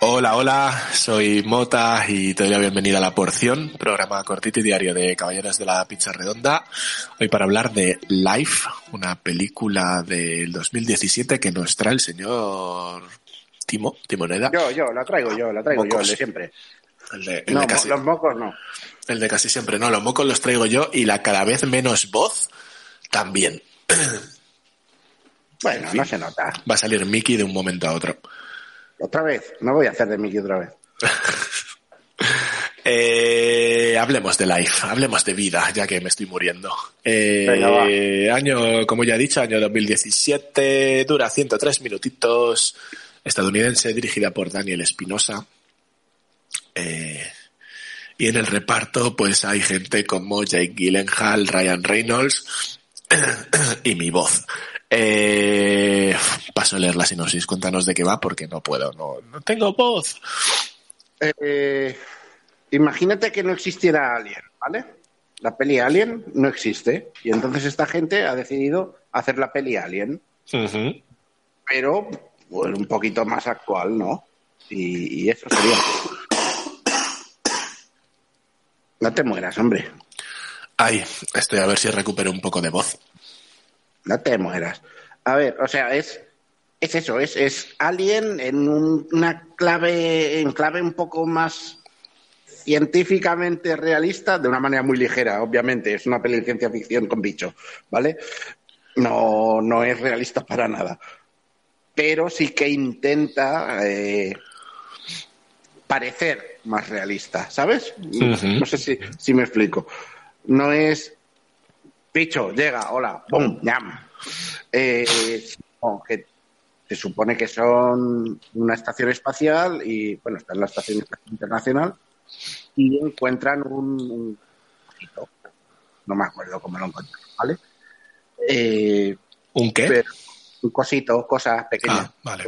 Hola, hola, soy Mota y te doy la bienvenida a La Porción, programa cortito y diario de Caballeros de la Pizza Redonda. Hoy para hablar de Life, una película del 2017 que nos trae el señor Timo, Timoneda. Yo, yo, la traigo yo, la traigo yo, el de siempre. El de, el No, de casi, los mocos no. el de casi siempre, no, los mocos los traigo yo y la cada vez menos voz también. Bueno, En fin. no se nota. Va a salir Mickey de un momento a otro. Otra vez, no voy a hacer de Mickey otra vez. Eh, hablemos de life, hablemos de vida, ya que me estoy muriendo. Eh, año, como ya he dicho, año 2017, dura 103 minutitos, estadounidense, dirigida por Daniel Espinosa. Eh, y en el reparto, pues hay gente como Jake Gyllenhaal, Ryan Reynolds y mi voz. Eh, paso a leer la sinopsis, cuéntanos de qué va, porque no puedo, no, no tengo voz. Eh, imagínate que no existiera Alien, ¿vale? La peli Alien no existe. Y entonces esta gente ha decidido hacer la peli Alien, pero un poquito más actual, ¿no? Y, y eso sería. No te mueras, hombre. Ay, estoy a ver si recupero un poco de voz. No te mueras. A ver, o sea, es, es eso, es, es Alien en un- una clave, en clave un poco más científicamente realista, de una manera muy ligera, obviamente. Es una peli de ciencia ficción con bicho, ¿vale? No, no es realista para nada. Pero sí que intenta eh, parecer más realista, ¿sabes? No sé si, si me explico. No es Picho, llega, hola, ¡bum! ¡Ñam! Eh, no, que se supone que son una estación espacial y, bueno, está en la estación internacional y encuentran un, un. No me acuerdo cómo lo encuentran, ¿vale? Eh, ¿Un qué? pero- un cosito, cosas pequeñas. Ah, vale.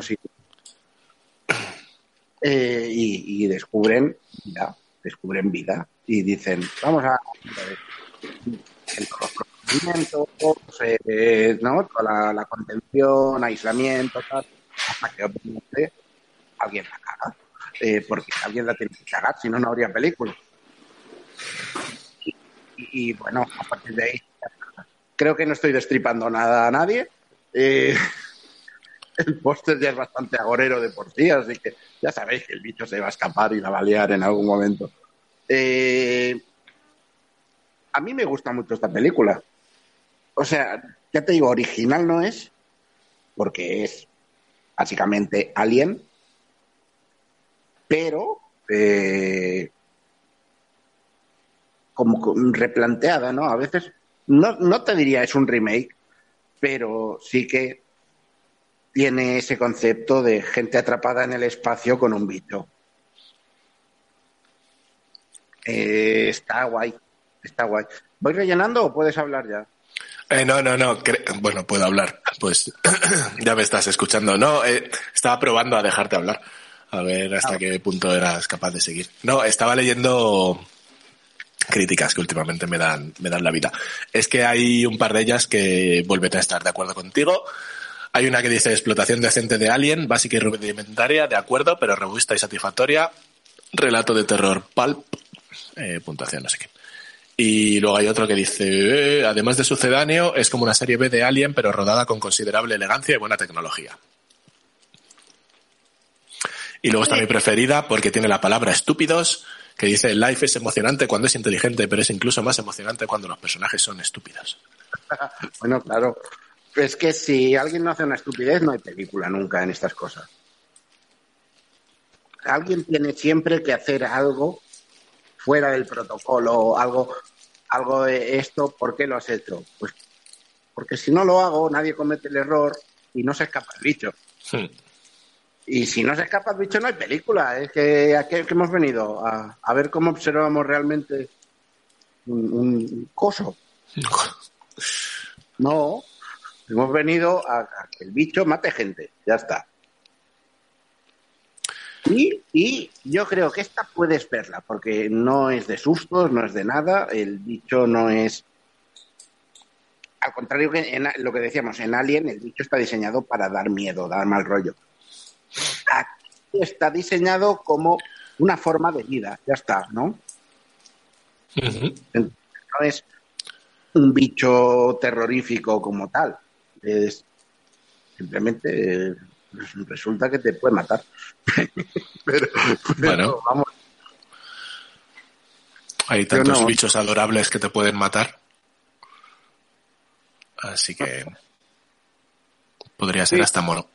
Eh, y, y descubren vida, descubren vida y dicen, vamos a todos los procedimientos, eh, ¿no? Toda la, contención, aislamiento, tal, hasta que obviamente alguien la caga. Eh, porque alguien la tiene que cagar, si no, no habría película. Y, y, bueno, a partir de ahí, creo que no estoy destripando nada a nadie. Eh, el póster ya es bastante agorero de por sí, así que ya sabéis que el bicho se va a escapar y la va a liar en algún momento. Eh, a mí me gusta mucho esta película. O sea, ya te digo, original no es, porque es básicamente Alien, pero eh, como co- replanteada, ¿no? A veces, no, no te diría es un remake, pero sí que tiene ese concepto de gente atrapada en el espacio con un bicho. Eh, está guay, está guay. ¿Voy rellenando o puedes hablar ya? Eh, no, no, no. cre- Bueno, puedo hablar. Pues ya me estás escuchando. No, eh, estaba probando a dejarte hablar. A ver hasta Ah. qué punto eras capaz de seguir. No, estaba leyendo críticas que últimamente me dan, me dan la vida. Es que hay un par de ellas que vuelven a estar de acuerdo contigo. Hay una que dice explotación decente de Alien, básica y rudimentaria, de acuerdo, pero robusta y satisfactoria. Relato de terror pulp, eh, puntuación no sé qué. Y luego hay otro que dice, eh, además de sucedáneo, es como una serie B de Alien, pero rodada con considerable elegancia y buena tecnología. Y luego está mi preferida porque tiene la palabra estúpidos, que dice, Life es emocionante cuando es inteligente, pero es incluso más emocionante cuando los personajes son estúpidos. Bueno, claro. Es que si alguien no hace una estupidez, no hay película nunca en estas cosas. Alguien tiene siempre que hacer algo fuera del protocolo, algo, algo de esto, ¿por qué lo has hecho? Pues porque si no lo hago, nadie comete el error y no se escapa el bicho. Y si no se escapa el bicho, no hay película. Es que aquí que hemos venido a, a ver cómo observamos realmente un, un coso. No, hemos venido a, a que el bicho mate gente. Ya está. Y, y yo creo que esta puedes verla, porque no es de sustos, no es de nada. El bicho no es. Al contrario que en lo que decíamos, en Alien, el bicho está diseñado para dar miedo, dar mal rollo. Aquí está diseñado como una forma de vida, ya está, ¿no? No es un bicho terrorífico como tal. Es simplemente resulta que te puede matar. pero, pero, Bueno. vamos, Hay tantos no. bichos adorables que te pueden matar. Así que podría ser Sí. hasta mono.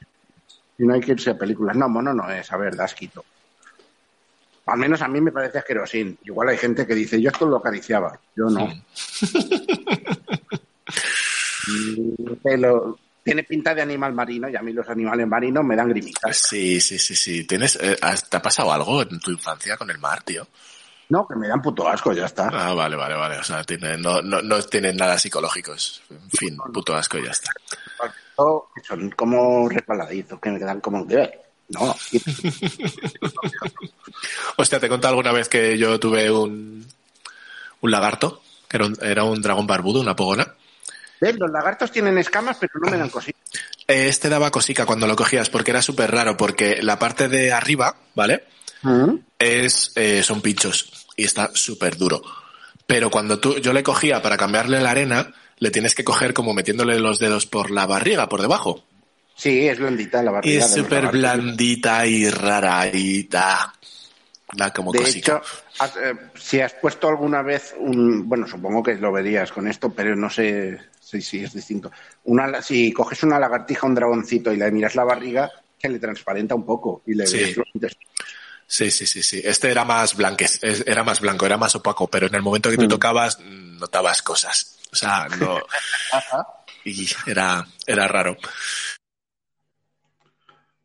y no hay que irse a películas. No, mono no es, a ver, das quito. Al menos a mí me parece asquerosín. Igual hay gente que dice, yo esto lo acariciaba. Yo no. Mm, pero tiene pinta de animal marino y a mí los animales marinos me dan grimitas. Sí, sí, sí, sí. ¿Tienes, eh, ¿Te ha pasado algo en tu infancia con el mar, tío? No, que me dan puto asco, ya está. Ah, vale, vale, vale. O sea, tiene, no, no, no tienen nada psicológicos. En fin, puto asco ya está. Son como resbaladizos, que me quedan como... No, Hostia, te he contado alguna vez que yo tuve un, un lagarto, que era un, era un dragón barbudo, una pogona. ¿Ves? Los lagartos tienen escamas, pero no me dan cositas. Este daba cosica cuando lo cogías porque era súper raro, porque la parte de arriba, ¿vale? ¿Mm? Es, eh, son pinchos y está súper duro. Pero cuando tú, yo le cogía para cambiarle la arena, le tienes que coger como metiéndole los dedos por la barriga, por debajo. Sí, es blandita la Y barriga. es de los súper blandita y rara y da, da como De cosica. hecho, eh, si has puesto alguna vez un, bueno, supongo que lo verías con esto, pero no sé si, si es distinto. Una, si coges una lagartija, un dragoncito y le miras la barriga, se le transparenta un poco y le Sí. ves los intestinos. Sí, sí, sí, sí. Este era más blanque, es- era más blanco, era más opaco, pero en el momento que tú Mm. tocabas, notabas cosas. O sea, no. y era, era raro.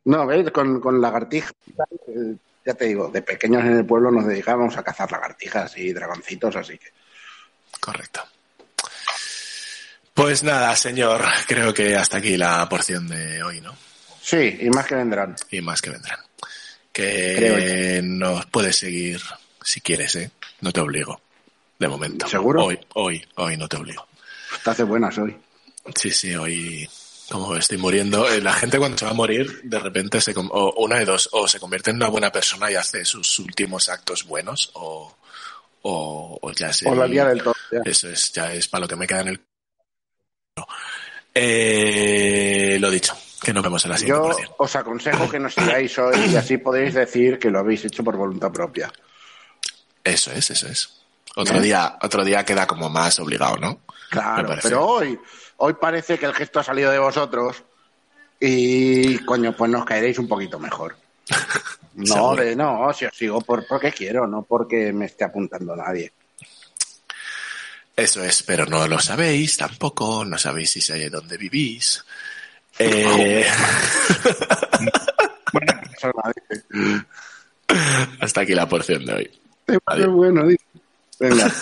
No, ¿ves? Con, con lagartijas, eh, ya te digo, de pequeños en el pueblo nos dedicábamos a cazar lagartijas y dragoncitos, así que. Correcto. Pues nada, señor, creo que hasta aquí la porción de hoy, ¿no? Sí, y más que vendrán. Y más que vendrán. Creo Que nos puedes seguir si quieres, ¿eh? No te obligo. De momento. ¿Seguro? Hoy, hoy, hoy no te obligo. Te hace buenas hoy. Sí, sí, hoy como estoy muriendo, eh, la gente cuando se va a morir, de repente se o una de dos, o se convierte en una buena persona y hace sus últimos actos buenos, o, o, o ya se... O la día del todo. ya. Eso es, ya es para lo que me queda en el... Eh, lo dicho, que nos vemos en la siguiente Yo os aconsejo que nos sigáis hoy y así podéis decir que lo habéis hecho por voluntad propia. Eso es, eso es. Otro ¿Eh? día, otro día queda como más obligado, ¿no? Claro, pero hoy, hoy parece que el gesto ha salido de vosotros y, coño, pues nos caeréis un poquito mejor. No, de, no, si os sigo por, porque quiero, no porque me esté apuntando nadie. Eso es, pero no lo sabéis tampoco, no sabéis si sé dónde vivís. Eh, nadie. hasta aquí la porción de hoy. Adiós. bueno, dice. Venga.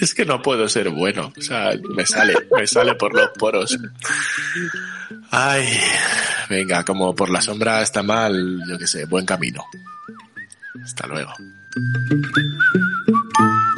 Es que no puedo ser bueno. O sea, me sale, me sale por los poros. Ay, venga, como por la sombra está mal, yo qué sé, buen camino. Hasta luego. thank you